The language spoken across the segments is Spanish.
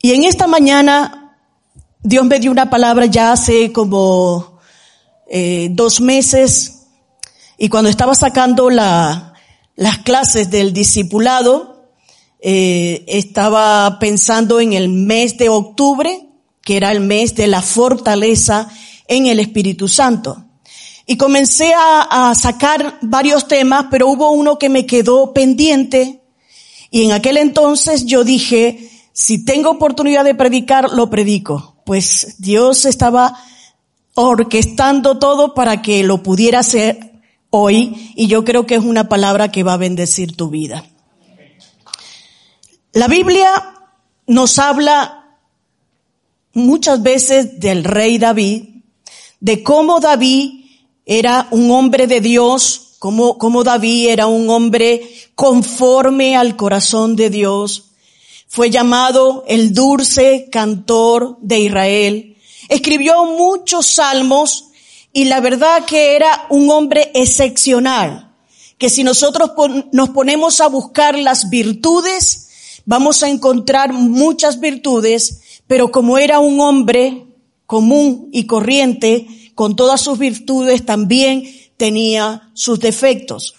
Y en esta mañana Dios me dio una palabra ya hace como eh, dos meses y cuando estaba sacando la, las clases del discipulado, eh, estaba pensando en el mes de octubre, que era el mes de la fortaleza en el Espíritu Santo. Y comencé a, sacar varios temas, pero hubo uno que me quedó pendiente y en aquel entonces yo dije, si tengo oportunidad de predicar, lo predico. Pues Dios estaba orquestando todo para que lo pudiera hacer hoy y yo creo que es una palabra que va a bendecir tu vida. La Biblia nos habla muchas veces del rey David, de cómo David era un hombre de Dios, cómo, cómo David era un hombre conforme al corazón de Dios, fue llamado el dulce cantor de Israel. Escribió muchos salmos y la verdad que era un hombre excepcional, que si nosotros nos ponemos a buscar las virtudes, vamos a encontrar muchas virtudes, pero como era un hombre común y corriente, con todas sus virtudes, también tenía sus defectos.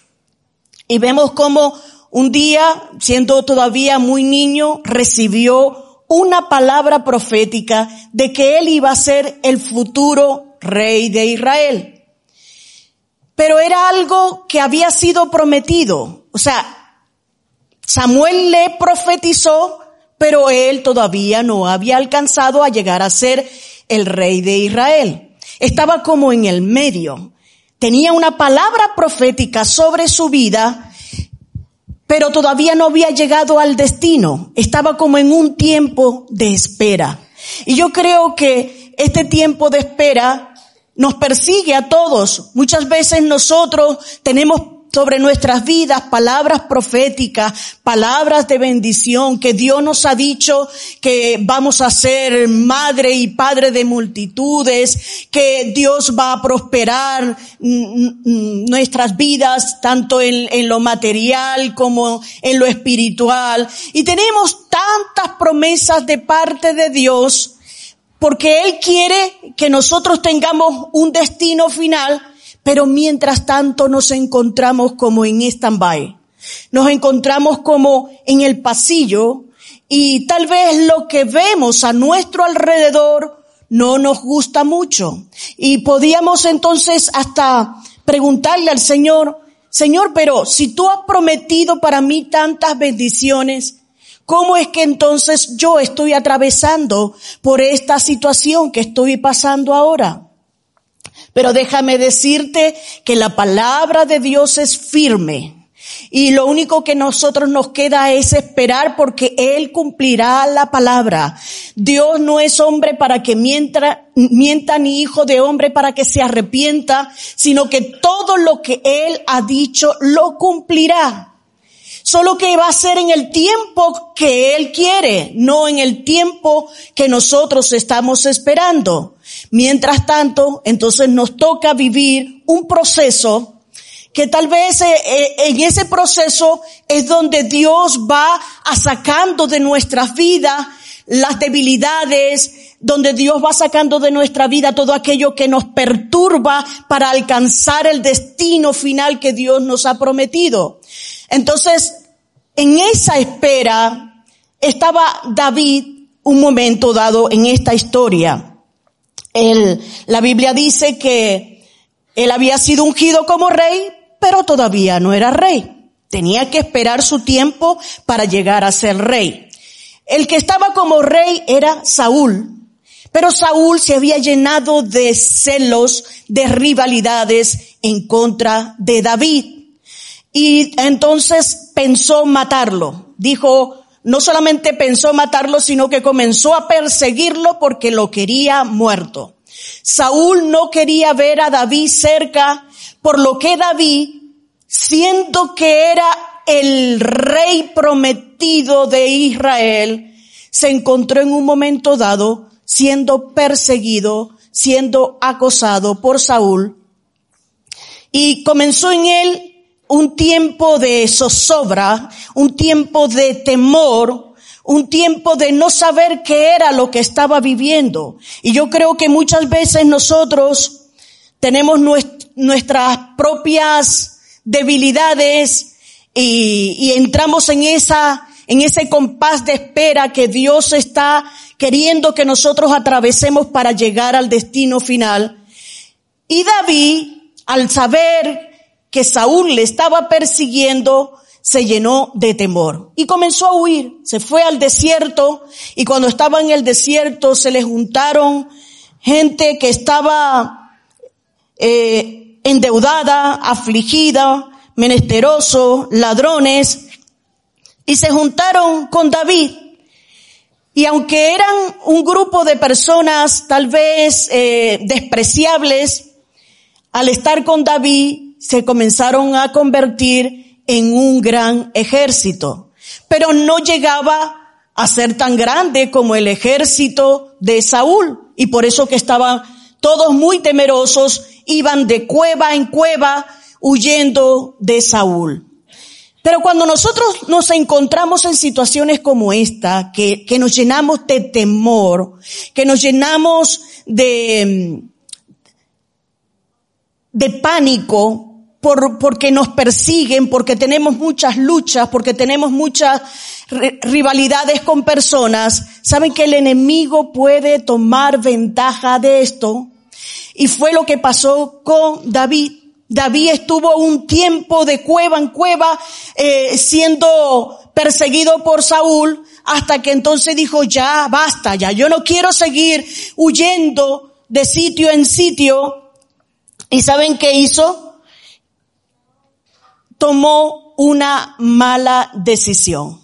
Y vemos cómo un día, siendo todavía muy niño, recibió una palabra profética de que él iba a ser el futuro rey de Israel. Pero era algo que había sido prometido. O sea, Samuel le profetizó, pero él todavía no había alcanzado a llegar a ser el rey de Israel. Estaba como en el medio. Tenía una palabra profética sobre su vida, pero todavía no había llegado al destino. Estaba como en un tiempo de espera. Y yo creo que este tiempo de espera nos persigue a todos. Muchas veces nosotros tenemos sobre nuestras vidas palabras proféticas, palabras de bendición, que Dios nos ha dicho que vamos a ser madre y padre de multitudes, que Dios va a prosperar nuestras vidas tanto en, en lo material como en lo espiritual. Y tenemos tantas promesas de parte de Dios porque Él quiere que nosotros tengamos un destino final pero mientras tanto nos encontramos como en stand-by. Nos encontramos como en el pasillo y tal vez lo que vemos a nuestro alrededor no nos gusta mucho. Y podíamos entonces hasta preguntarle al Señor, Señor, pero si tú has prometido para mí tantas bendiciones, ¿cómo es que entonces yo estoy atravesando por esta situación que estoy pasando ahora? Pero déjame decirte que la palabra de Dios es firme. Y lo único que nosotros nos queda es esperar porque Él cumplirá la palabra. Dios no es hombre para que mienta, mienta ni hijo de hombre para que se arrepienta, sino que todo lo que Él ha dicho lo cumplirá. Solo que va a ser en el tiempo que Él quiere, no en el tiempo que nosotros estamos esperando. Mientras tanto, entonces nos toca vivir un proceso que tal vez eh, eh, en ese proceso es donde Dios va a sacando de nuestras vidas las debilidades, donde Dios va sacando de nuestra vida todo aquello que nos perturba para alcanzar el destino final que Dios nos ha prometido. Entonces, en esa espera estaba David un momento dado en esta historia. Él, la Biblia dice que él había sido ungido como rey, pero todavía no era rey. Tenía que esperar su tiempo para llegar a ser rey. El que estaba como rey era Saúl, pero Saúl se había llenado de celos, de rivalidades en contra de David. Y entonces pensó matarlo. Dijo, no solamente pensó matarlo, sino que comenzó a perseguirlo porque lo quería muerto. Saúl no quería ver a David cerca, por lo que David, siendo que era el rey prometido de Israel, se encontró en un momento dado siendo perseguido, siendo acosado por Saúl, y comenzó en él un tiempo de zozobra, un tiempo de temor, un tiempo de no saber qué era lo que estaba viviendo. Y yo creo que muchas veces nosotros tenemos nuestras propias debilidades y, y entramos en esa, en ese compás de espera que Dios está queriendo que nosotros atravesemos para llegar al destino final. Y David, al saber que Saúl le estaba persiguiendo, se llenó de temor y comenzó a huir. Se fue al desierto y cuando estaba en el desierto se le juntaron gente que estaba eh, endeudada, afligida, menesteroso, ladrones y se juntaron con David. Y aunque eran un grupo de personas tal vez eh, despreciables, al estar con David se comenzaron a convertir en un gran ejército, pero no llegaba a ser tan grande como el ejército de Saúl y por eso que estaban todos muy temerosos, iban de cueva en cueva huyendo de Saúl. Pero cuando nosotros nos encontramos en situaciones como esta, que, que nos llenamos de temor, que nos llenamos de, de pánico, por, porque nos persiguen, porque tenemos muchas luchas, porque tenemos muchas rivalidades con personas, saben que el enemigo puede tomar ventaja de esto. Y fue lo que pasó con David. David estuvo un tiempo de cueva en cueva eh, siendo perseguido por Saúl hasta que entonces dijo ya basta ya yo no quiero seguir huyendo de sitio en sitio y saben qué hizo tomó una mala decisión.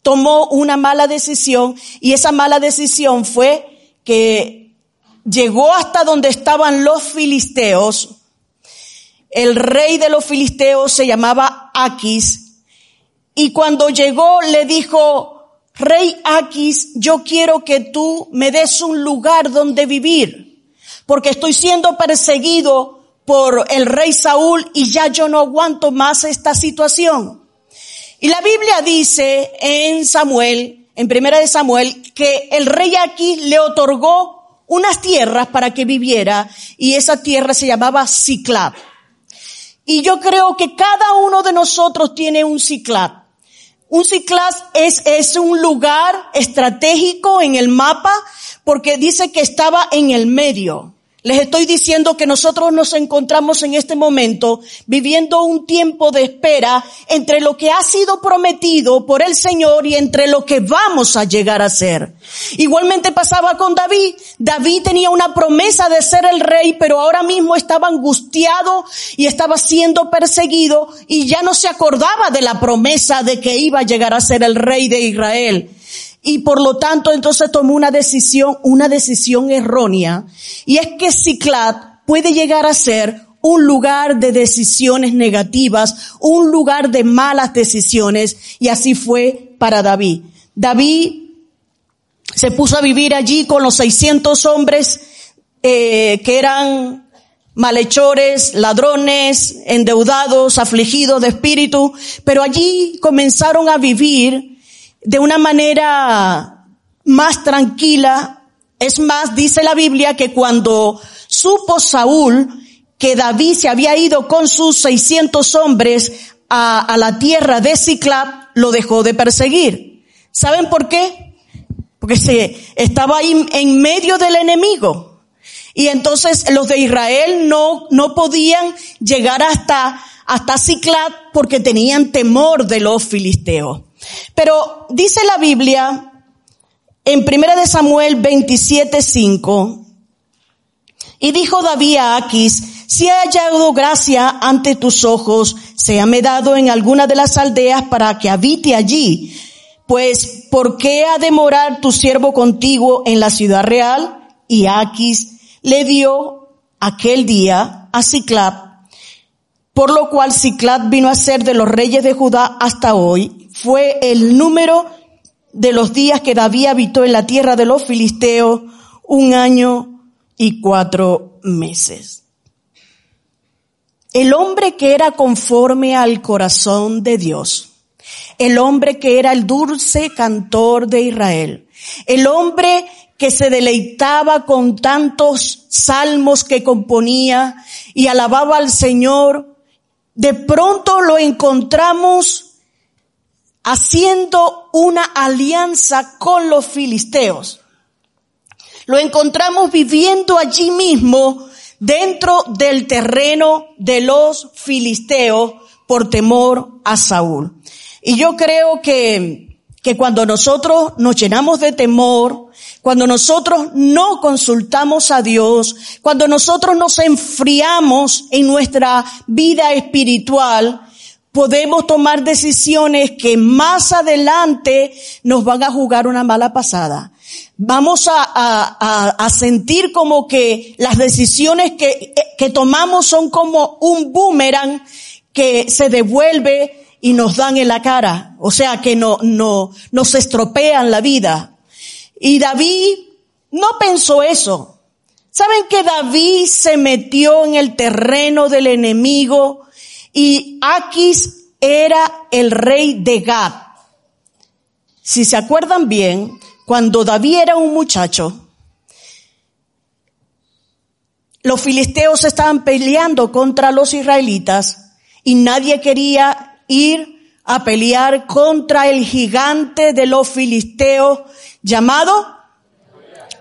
Tomó una mala decisión y esa mala decisión fue que llegó hasta donde estaban los filisteos. El rey de los filisteos se llamaba Aquis y cuando llegó le dijo, Rey Aquis, yo quiero que tú me des un lugar donde vivir, porque estoy siendo perseguido por el rey Saúl y ya yo no aguanto más esta situación. Y la Biblia dice en Samuel, en primera de Samuel, que el rey aquí le otorgó unas tierras para que viviera y esa tierra se llamaba Ciclab. Y yo creo que cada uno de nosotros tiene un Ciclab. Un Ciclab es, es un lugar estratégico en el mapa porque dice que estaba en el medio. Les estoy diciendo que nosotros nos encontramos en este momento viviendo un tiempo de espera entre lo que ha sido prometido por el Señor y entre lo que vamos a llegar a ser. Igualmente pasaba con David. David tenía una promesa de ser el rey, pero ahora mismo estaba angustiado y estaba siendo perseguido y ya no se acordaba de la promesa de que iba a llegar a ser el rey de Israel y por lo tanto entonces tomó una decisión, una decisión errónea. Y es que Ciclat puede llegar a ser un lugar de decisiones negativas, un lugar de malas decisiones, y así fue para David. David se puso a vivir allí con los 600 hombres eh, que eran malhechores, ladrones, endeudados, afligidos de espíritu, pero allí comenzaron a vivir de una manera más tranquila. Es más, dice la Biblia que cuando supo Saúl que David se había ido con sus 600 hombres a, la tierra de Ciclab, lo dejó de perseguir. ¿Saben por qué? Porque se estaba ahí en medio del enemigo. Y entonces los de Israel no, no podían llegar hasta, hasta Ciclab porque tenían temor de los filisteos. Pero dice la Biblia en 1 de Samuel 27, 5, y dijo David a Aquis, si he hallado gracia ante tus ojos, séame dado en alguna de las aldeas para que habite allí. Pues, ¿por qué ha de morar tu siervo contigo en la ciudad real? Y Aquis le dio aquel día a Ciclap, por lo cual Ciclap vino a ser de los reyes de Judá hasta hoy. Fue el número de los días que David habitó en la tierra de los filisteos, un año y cuatro meses. El hombre que era conforme al corazón de Dios, el hombre que era el dulce cantor de Israel, el hombre que se deleitaba con tantos salmos que componía y alababa al Señor, de pronto lo encontramos haciendo una alianza con los filisteos. Lo encontramos viviendo allí mismo dentro del terreno de los filisteos por temor a Saúl. Y yo creo que, que cuando nosotros nos llenamos de temor, cuando nosotros no consultamos a Dios, cuando nosotros nos enfriamos en nuestra vida espiritual, podemos tomar decisiones que más adelante nos van a jugar una mala pasada. Vamos a, a, a, sentir como que las decisiones que, que tomamos son como un boomerang que se devuelve y nos dan en la cara. O sea, que no, no, nos estropean la vida. Y David no pensó eso. ¿Saben que David se metió en el terreno del enemigo y Aquis era el rey de Gad? Si se acuerdan bien, cuando David era un muchacho, los filisteos estaban peleando contra los israelitas y nadie quería ir a pelear contra el gigante de los filisteos llamado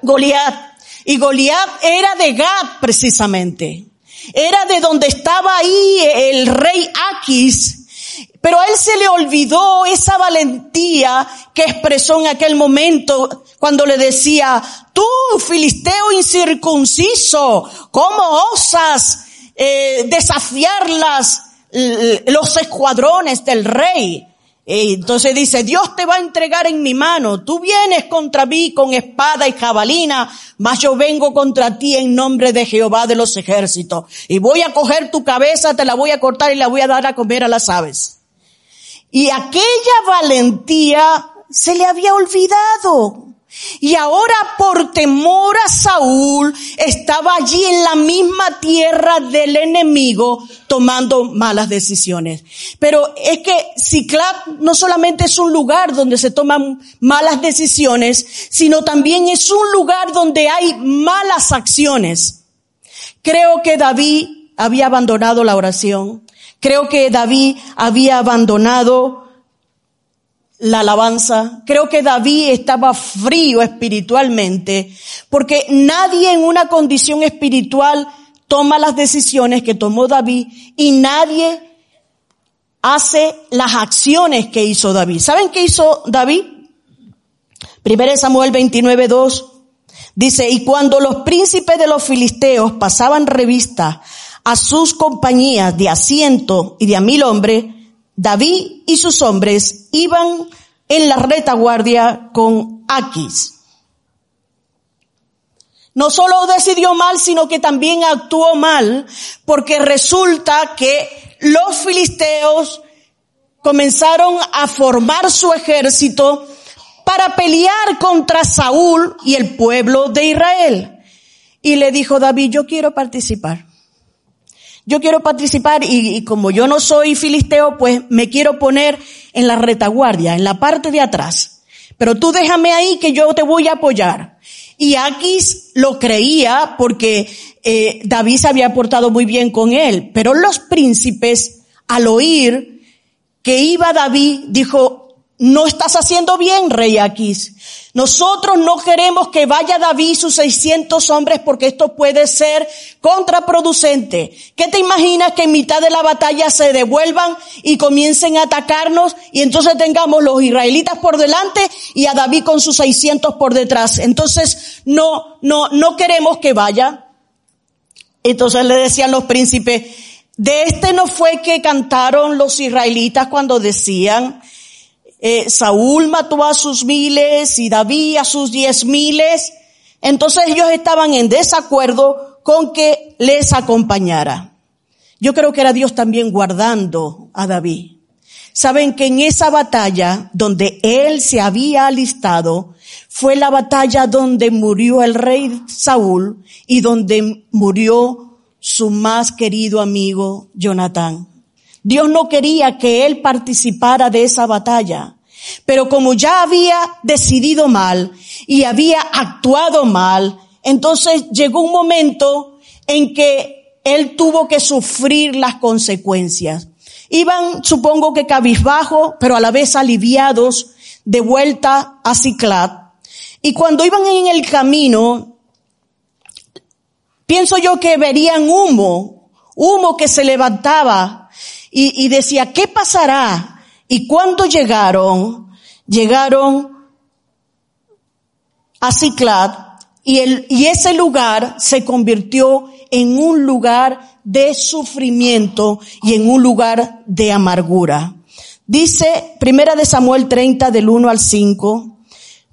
Goliat. Y Goliat era de Gad precisamente. Era de donde estaba ahí el rey Aquis. Pero a él se le olvidó esa valentía que expresó en aquel momento cuando le decía, tú filisteo incircunciso, ¿cómo osas eh, desafiarlas los escuadrones del rey? Entonces dice, Dios te va a entregar en mi mano. Tú vienes contra mí con espada y jabalina, mas yo vengo contra ti en nombre de Jehová de los ejércitos. Y voy a coger tu cabeza, te la voy a cortar y la voy a dar a comer a las aves. Y aquella valentía se le había olvidado. Y ahora por temor a Saúl estaba allí en la misma tierra del enemigo tomando malas decisiones. Pero es que Ciclap no solamente es un lugar donde se toman malas decisiones, sino también es un lugar donde hay malas acciones. Creo que David había abandonado la oración. Creo que David había abandonado la alabanza. Creo que David estaba frío espiritualmente porque nadie en una condición espiritual toma las decisiones que tomó David y nadie hace las acciones que hizo David. ¿Saben qué hizo David? Primero Samuel 29, 2 dice, y cuando los príncipes de los filisteos pasaban revista a sus compañías de asiento y de a mil hombres, David y sus hombres iban en la retaguardia con Aquis. No solo decidió mal, sino que también actuó mal, porque resulta que los filisteos comenzaron a formar su ejército para pelear contra Saúl y el pueblo de Israel. Y le dijo David, yo quiero participar. Yo quiero participar y, como yo no soy filisteo, pues me quiero poner en la retaguardia, en la parte de atrás. Pero tú déjame ahí que yo te voy a apoyar. Y Aquis lo creía porque eh, David se había portado muy bien con él. Pero los príncipes, al oír que iba David, dijo, no estás haciendo bien, rey Aquis. Nosotros no queremos que vaya David y sus 600 hombres porque esto puede ser contraproducente. ¿Qué te imaginas que en mitad de la batalla se devuelvan y comiencen a atacarnos y entonces tengamos los israelitas por delante y a David con sus 600 por detrás? Entonces no, no, no queremos que vaya. Entonces le decían los príncipes, de este no fue que cantaron los israelitas cuando decían, eh, Saúl mató a sus miles y David a sus diez miles. Entonces ellos estaban en desacuerdo con que les acompañara. Yo creo que era Dios también guardando a David. Saben que en esa batalla donde él se había alistado, fue la batalla donde murió el rey Saúl y donde murió su más querido amigo Jonatán. Dios no quería que él participara de esa batalla, pero como ya había decidido mal y había actuado mal, entonces llegó un momento en que él tuvo que sufrir las consecuencias. Iban, supongo que cabizbajo, pero a la vez aliviados, de vuelta a Ciclat. Y cuando iban en el camino, pienso yo que verían humo, humo que se levantaba y, y decía, ¿qué pasará? Y cuando llegaron, llegaron a Ciclat y, el, y ese lugar se convirtió en un lugar de sufrimiento y en un lugar de amargura. Dice Primera de Samuel 30 del 1 al 5,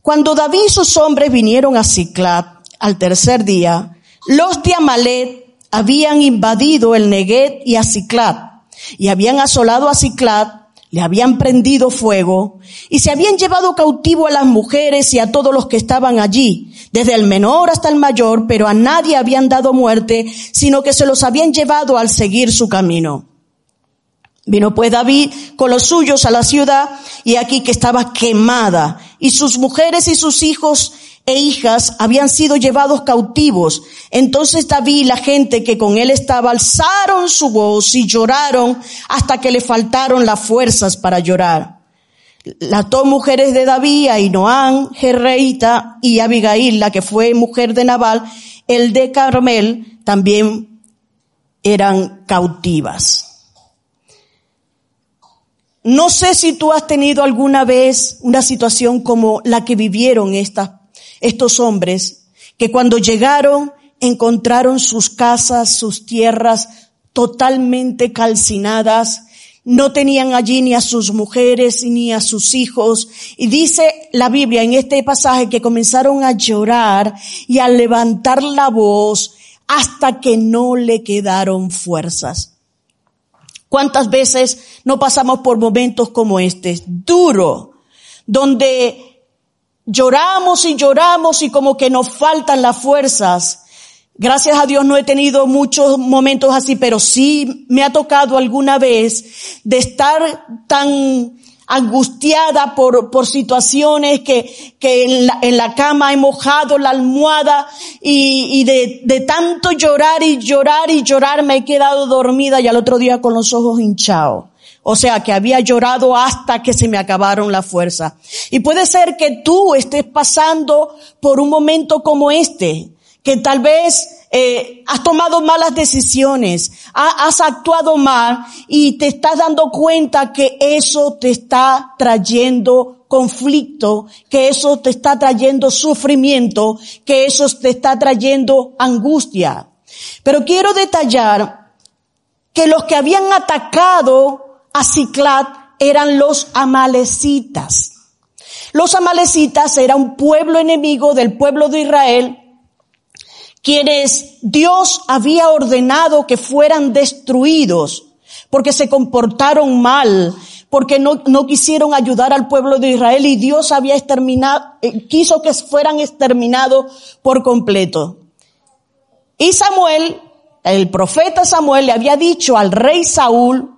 cuando David y sus hombres vinieron a Ciclat al tercer día, los de Amalet habían invadido el Neguet y a Ciclat y habían asolado a Ciclat le habían prendido fuego y se habían llevado cautivo a las mujeres y a todos los que estaban allí, desde el menor hasta el mayor, pero a nadie habían dado muerte, sino que se los habían llevado al seguir su camino. Vino pues David con los suyos a la ciudad y aquí que estaba quemada y sus mujeres y sus hijos e hijas habían sido llevados cautivos. Entonces David y la gente que con él estaba alzaron su voz y lloraron hasta que le faltaron las fuerzas para llorar. Las dos mujeres de David, Ainoán, Jerreita y Abigail, la que fue mujer de Nabal, el de Carmel, también eran cautivas. No sé si tú has tenido alguna vez una situación como la que vivieron estas estos hombres que cuando llegaron encontraron sus casas, sus tierras totalmente calcinadas, no tenían allí ni a sus mujeres ni a sus hijos. Y dice la Biblia en este pasaje que comenzaron a llorar y a levantar la voz hasta que no le quedaron fuerzas. ¿Cuántas veces no pasamos por momentos como este? Duro, donde Lloramos y lloramos y como que nos faltan las fuerzas. Gracias a Dios no he tenido muchos momentos así, pero sí me ha tocado alguna vez de estar tan angustiada por, por situaciones que, que en la, en la cama he mojado la almohada y, y de, de tanto llorar y llorar y llorar me he quedado dormida y al otro día con los ojos hinchados. O sea, que había llorado hasta que se me acabaron la fuerza. Y puede ser que tú estés pasando por un momento como este, que tal vez eh, has tomado malas decisiones, has actuado mal y te estás dando cuenta que eso te está trayendo conflicto, que eso te está trayendo sufrimiento, que eso te está trayendo angustia. Pero quiero detallar que los que habían atacado a Ciclat eran los amalecitas. Los amalecitas eran un pueblo enemigo del pueblo de Israel, quienes Dios había ordenado que fueran destruidos porque se comportaron mal, porque no, no quisieron ayudar al pueblo de Israel y Dios había exterminado, eh, quiso que fueran exterminados por completo. Y Samuel, el profeta Samuel le había dicho al rey Saúl,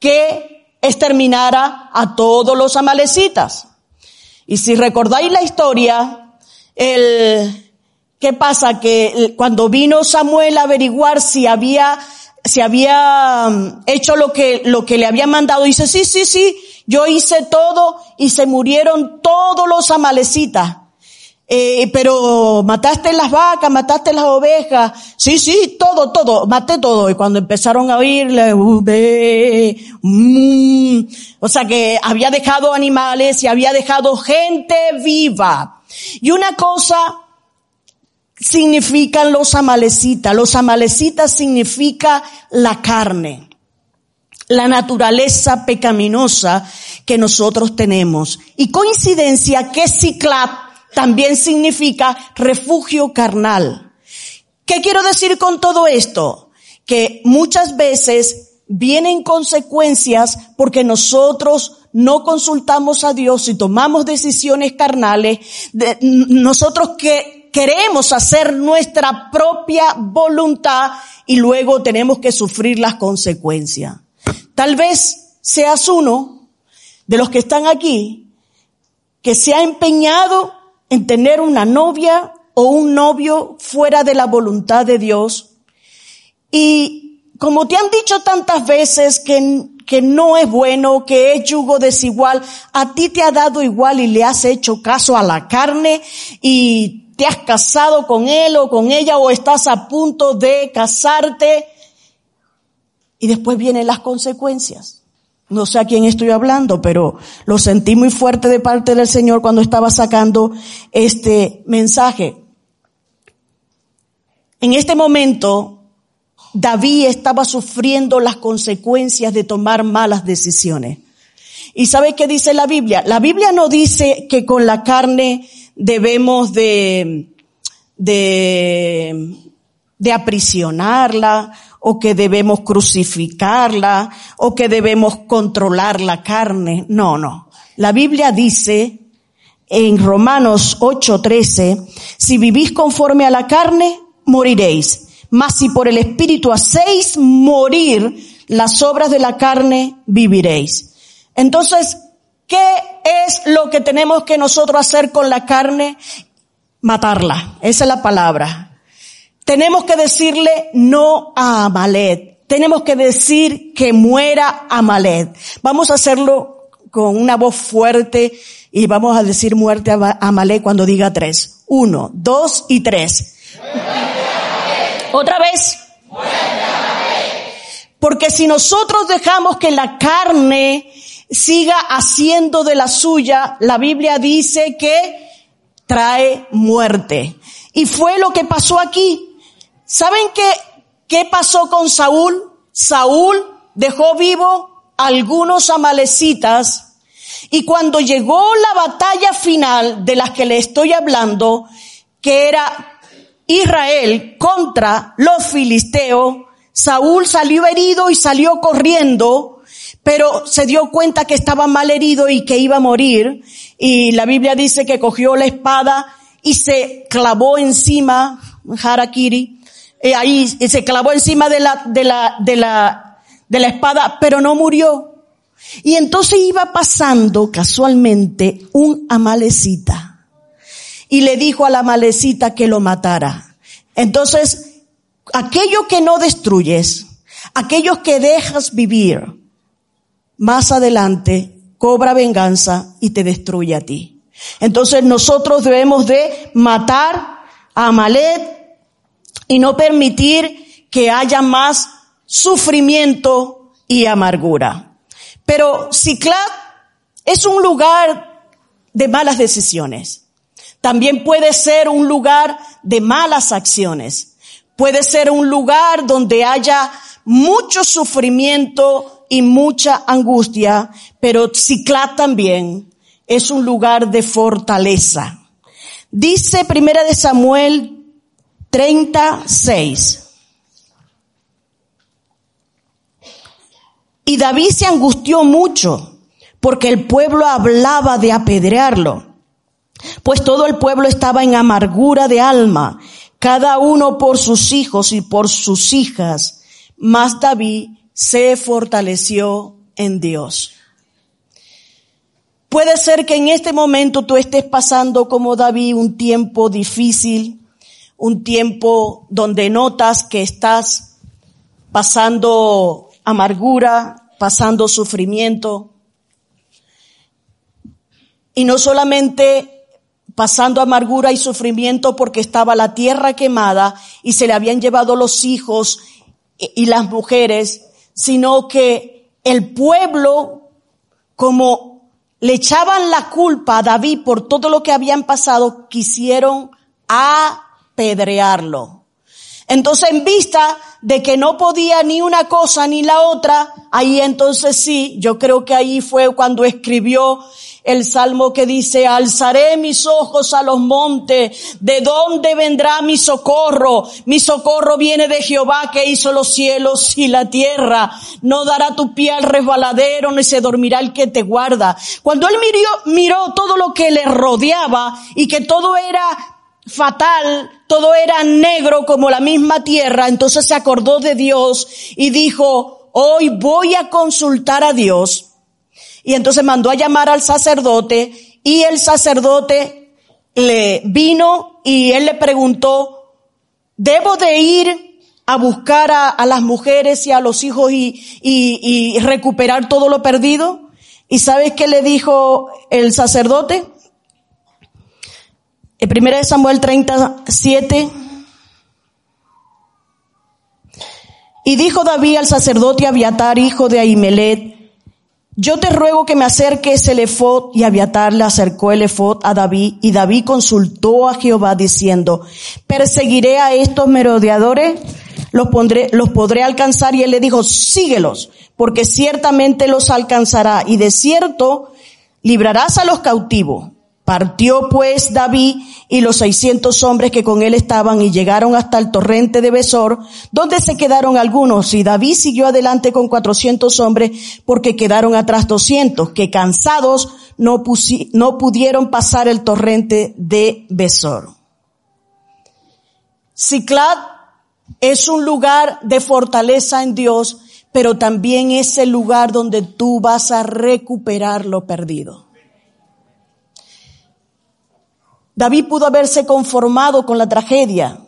que exterminara a todos los amalecitas. Y si recordáis la historia, el, ¿qué pasa? Que cuando vino Samuel a averiguar si había, si había um, hecho lo que, lo que le había mandado, dice, sí, sí, sí, yo hice todo y se murieron todos los amalecitas. Eh, pero mataste las vacas, mataste las ovejas. Sí, sí, todo, todo, maté todo. Y cuando empezaron a oírle, mm, o sea que había dejado animales y había dejado gente viva. Y una cosa significan los amalecitas? Los amalecitas significa la carne, la naturaleza pecaminosa que nosotros tenemos. Y coincidencia que Ciclat también significa refugio carnal. ¿Qué quiero decir con todo esto? Que muchas veces vienen consecuencias porque nosotros no consultamos a Dios y tomamos decisiones carnales, nosotros que queremos hacer nuestra propia voluntad y luego tenemos que sufrir las consecuencias. Tal vez seas uno de los que están aquí que se ha empeñado en tener una novia o un novio fuera de la voluntad de Dios y como te han dicho tantas veces que que no es bueno, que es yugo desigual, a ti te ha dado igual y le has hecho caso a la carne y te has casado con él o con ella o estás a punto de casarte y después vienen las consecuencias. No sé a quién estoy hablando, pero lo sentí muy fuerte de parte del Señor cuando estaba sacando este mensaje. En este momento, David estaba sufriendo las consecuencias de tomar malas decisiones. ¿Y sabe qué dice la Biblia? La Biblia no dice que con la carne debemos de, de, de aprisionarla o que debemos crucificarla o que debemos controlar la carne. No, no. La Biblia dice en Romanos 8:13, si vivís conforme a la carne, moriréis mas si por el Espíritu hacéis morir las obras de la carne, viviréis. Entonces, ¿qué es lo que tenemos que nosotros hacer con la carne? Matarla. Esa es la palabra. Tenemos que decirle no a Amalet. Tenemos que decir que muera Amalet. Vamos a hacerlo con una voz fuerte y vamos a decir muerte a Amalet cuando diga tres. Uno, dos y tres. Otra vez. Porque si nosotros dejamos que la carne siga haciendo de la suya, la Biblia dice que trae muerte. Y fue lo que pasó aquí. ¿Saben qué, qué pasó con Saúl? Saúl dejó vivo algunos amalecitas y cuando llegó la batalla final de las que le estoy hablando, que era Israel contra los filisteos, Saúl salió herido y salió corriendo, pero se dio cuenta que estaba mal herido y que iba a morir. Y la Biblia dice que cogió la espada y se clavó encima, Harakiri, eh, ahí se clavó encima de la, de la, de la, de la espada, pero no murió. Y entonces iba pasando casualmente un amalecita y le dijo a la malecita que lo matara. Entonces, aquello que no destruyes, aquellos que dejas vivir, más adelante cobra venganza y te destruye a ti. Entonces nosotros debemos de matar a Amalet y no permitir que haya más sufrimiento y amargura. Pero Ciclad es un lugar de malas decisiones. También puede ser un lugar de malas acciones. Puede ser un lugar donde haya mucho sufrimiento y mucha angustia, pero Ciclá también es un lugar de fortaleza. Dice Primera de Samuel 36. Y David se angustió mucho porque el pueblo hablaba de apedrearlo pues todo el pueblo estaba en amargura de alma, cada uno por sus hijos y por sus hijas, mas David se fortaleció en Dios. Puede ser que en este momento tú estés pasando como David un tiempo difícil, un tiempo donde notas que estás pasando amargura, pasando sufrimiento. Y no solamente pasando amargura y sufrimiento porque estaba la tierra quemada y se le habían llevado los hijos y las mujeres, sino que el pueblo, como le echaban la culpa a David por todo lo que habían pasado, quisieron apedrearlo. Entonces, en vista de que no podía ni una cosa ni la otra, ahí entonces sí, yo creo que ahí fue cuando escribió el salmo que dice, alzaré mis ojos a los montes, ¿de dónde vendrá mi socorro? Mi socorro viene de Jehová que hizo los cielos y la tierra. No dará tu pie al resbaladero, ni se dormirá el que te guarda. Cuando él miró, miró todo lo que le rodeaba y que todo era fatal, todo era negro como la misma tierra, entonces se acordó de Dios y dijo, hoy voy a consultar a Dios. Y entonces mandó a llamar al sacerdote y el sacerdote le vino y él le preguntó, ¿debo de ir a buscar a, las mujeres y a los hijos y, y recuperar todo lo perdido? ¿Y sabes qué le dijo el sacerdote? En 1 Samuel 37. Y dijo David al sacerdote Abiatar, hijo de Ahimelet, yo te ruego que me acerques el efod, y Abiatar le acercó el efod a David, y David consultó a Jehová diciendo, perseguiré a estos merodeadores, los pondré, los podré alcanzar, y él le dijo, síguelos, porque ciertamente los alcanzará, y de cierto librarás a los cautivos. Partió pues David y los seiscientos hombres que con él estaban y llegaron hasta el torrente de Besor, donde se quedaron algunos, y David siguió adelante con cuatrocientos hombres porque quedaron atrás doscientos, que cansados no, pudieron pasar el torrente de Besor. Ciclad es un lugar de fortaleza en Dios, pero también es el lugar donde tú vas a recuperar lo perdido. David pudo haberse conformado con la tragedia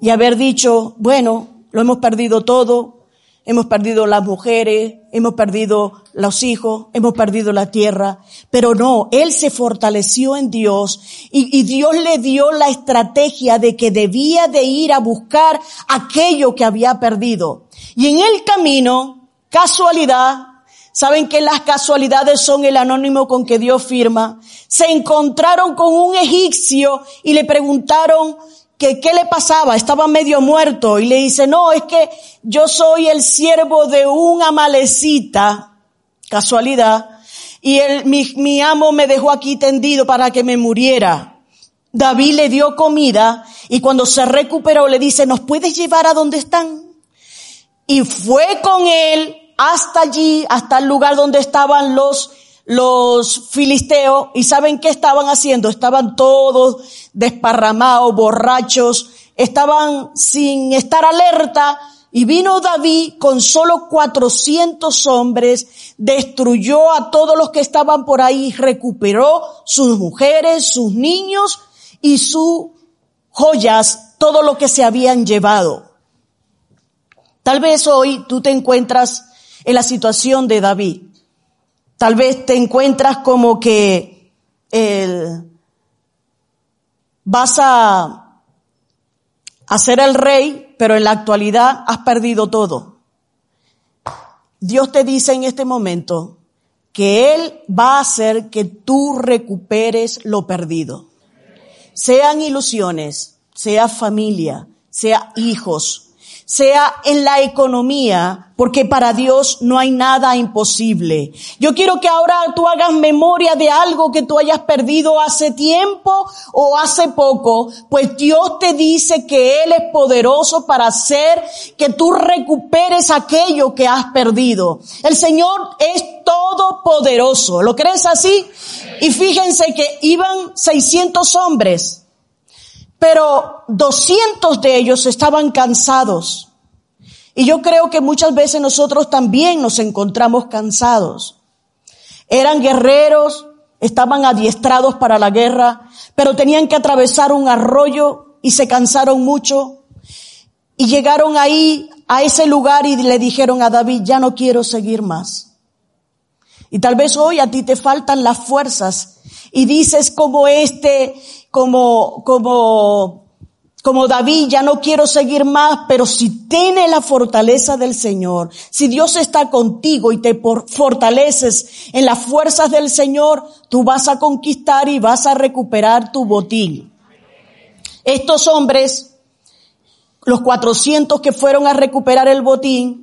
y haber dicho, bueno, lo hemos perdido todo, hemos perdido las mujeres, hemos perdido los hijos, hemos perdido la tierra, pero no, él se fortaleció en Dios y, Dios le dio la estrategia de que debía de ir a buscar aquello que había perdido. Y en el camino, casualidad, Saben que las casualidades son el anónimo con que Dios firma. Se encontraron con un egipcio y le preguntaron que qué le pasaba, estaba medio muerto y le dice, no, es que yo soy el siervo de un amalecita, casualidad, y mi, mi amo me dejó aquí tendido para que me muriera. David le dio comida y cuando se recuperó le dice, ¿nos puedes llevar a donde están? Y fue con él hasta allí, hasta el lugar donde estaban los, los filisteos y saben qué estaban haciendo. Estaban todos desparramados, borrachos, estaban sin estar alerta y vino David con solo 400 hombres, destruyó a todos los que estaban por ahí, recuperó sus mujeres, sus niños y sus joyas, todo lo que se habían llevado. Tal vez hoy tú te encuentras en la situación de David. Tal vez te encuentras como que vas a, a ser el rey, pero en la actualidad has perdido todo. Dios te dice en este momento que Él va a hacer que tú recuperes lo perdido. Sean ilusiones, sea familia, sea hijos, sea en la economía, porque para Dios no hay nada imposible. Yo quiero que ahora tú hagas memoria de algo que tú hayas perdido hace tiempo o hace poco, pues Dios te dice que Él es poderoso para hacer que tú recuperes aquello que has perdido. El Señor es todopoderoso. ¿Lo crees así? Y fíjense que iban 600 hombres pero 200 de ellos estaban cansados. Y yo creo que muchas veces nosotros también nos encontramos cansados. Eran guerreros, estaban adiestrados para la guerra, pero tenían que atravesar un arroyo y se cansaron mucho. Y llegaron ahí, a ese lugar y le dijeron a David, ya no quiero seguir más. Y tal vez hoy a ti te faltan las fuerzas y dices como este, como, como, como David, ya no quiero seguir más, pero si tienes la fortaleza del Señor, si Dios está contigo y te fortaleces en las fuerzas del Señor, tú vas a conquistar y vas a recuperar tu botín. Estos hombres, los 400 que fueron a recuperar el botín,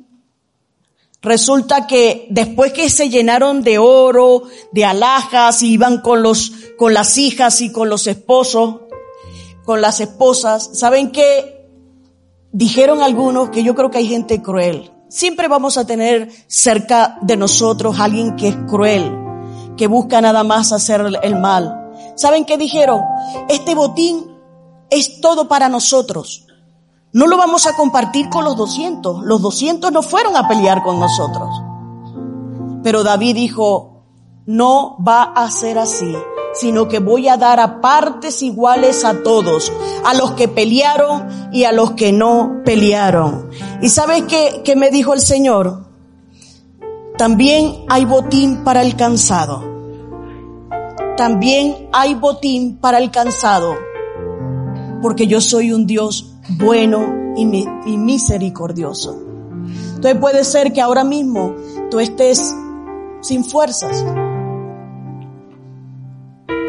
Resulta que después que se llenaron de oro, de alhajas, iban con los, con las hijas y con los esposos, con las esposas, ¿saben qué? Dijeron algunos que yo creo que hay gente cruel. Siempre vamos a tener cerca de nosotros alguien que es cruel, que busca nada más hacer el mal. ¿Saben qué dijeron? Este botín es todo para nosotros. No lo vamos a compartir con los 200. Los 200 no fueron a pelear con nosotros. Pero David dijo, no va a ser así, sino que voy a dar a partes iguales a todos, a los que pelearon y a los que no pelearon. ¿Y sabes qué, me dijo el Señor? También hay botín para el cansado. También hay botín para el cansado. Porque yo soy un Dios bueno y, misericordioso. Entonces puede ser que ahora mismo tú estés sin fuerzas,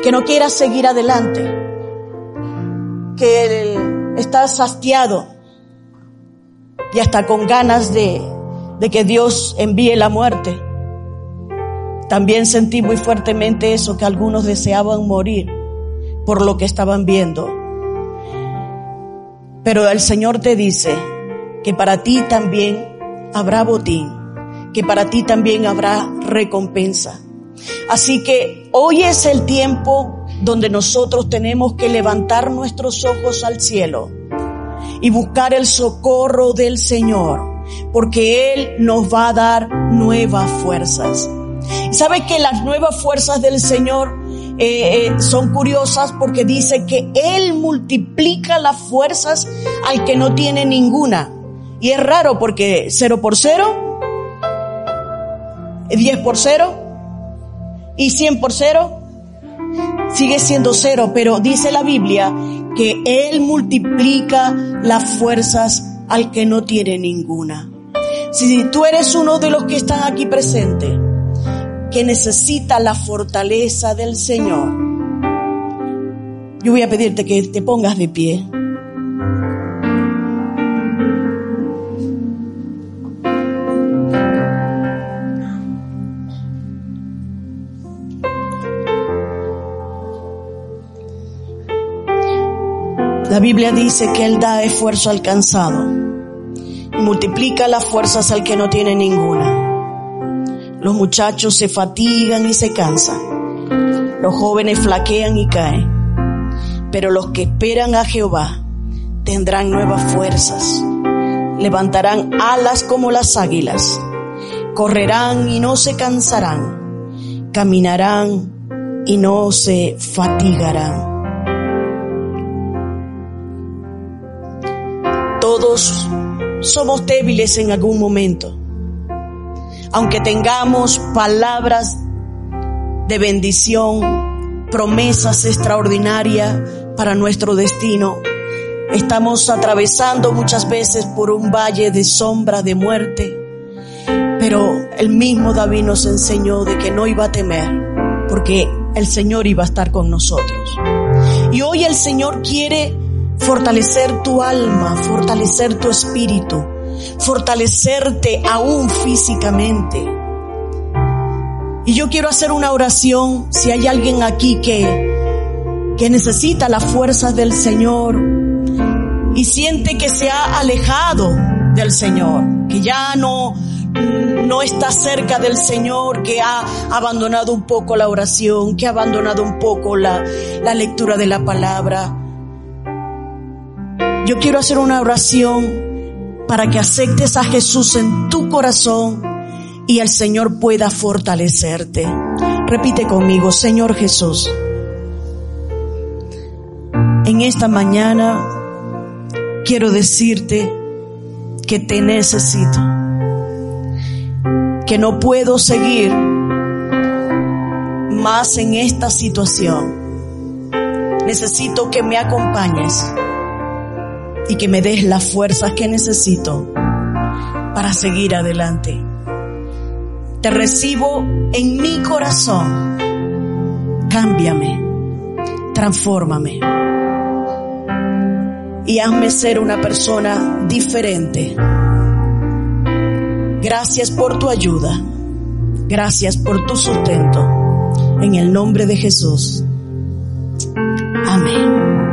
que no quieras seguir adelante, que estás hastiado y hasta con ganas de, de que Dios envíe la muerte. También sentí muy fuertemente eso, que algunos deseaban morir por lo que estaban viendo. Pero el Señor te dice que para ti también habrá botín, que para ti también habrá recompensa. Así que hoy es el tiempo donde nosotros tenemos que levantar nuestros ojos al cielo y buscar el socorro del Señor, porque Él nos va a dar nuevas fuerzas. ¿Sabe que las nuevas fuerzas del Señor eh, eh, son curiosas porque dice que Él multiplica las fuerzas al que no tiene ninguna. Y es raro porque cero por cero, 10 por cero y 100 por cero sigue siendo cero, pero dice la Biblia que Él multiplica las fuerzas al que no tiene ninguna. Si tú eres uno de los que están aquí presentes, que necesita la fortaleza del Señor, yo voy a pedirte que te pongas de pie. La Biblia dice que Él da esfuerzo al cansado y multiplica las fuerzas al que no tiene ninguna. Los muchachos se fatigan y se cansan. Los jóvenes flaquean y caen. Pero los que esperan a Jehová tendrán nuevas fuerzas. Levantarán alas como las águilas. Correrán y no se cansarán. Caminarán y no se fatigarán. Todos somos débiles en algún momento aunque tengamos palabras de bendición, promesas extraordinarias para nuestro destino, estamos atravesando muchas veces por un valle de sombra de muerte, pero el mismo David nos enseñó de que no iba a temer, porque el Señor iba a estar con nosotros. Y hoy el Señor quiere fortalecer tu alma, fortalecer tu espíritu, fortalecerte aún físicamente. Y yo quiero hacer una oración si hay alguien aquí que, que necesita las fuerzas del Señor y siente que se ha alejado del Señor, que ya no, no está cerca del Señor, que ha abandonado un poco la oración, que ha abandonado un poco la, la lectura de la palabra. Yo quiero hacer una oración para que aceptes a Jesús en tu corazón y el Señor pueda fortalecerte. Repite conmigo, Señor Jesús, en esta mañana quiero decirte que te necesito, que no puedo seguir más en esta situación. Necesito que me acompañes y que me des las fuerzas que necesito para seguir adelante. Te recibo en mi corazón. Cámbiame, transfórmame. y hazme ser una persona diferente. Gracias por tu ayuda. Gracias por tu sustento. En el nombre de Jesús. Amén.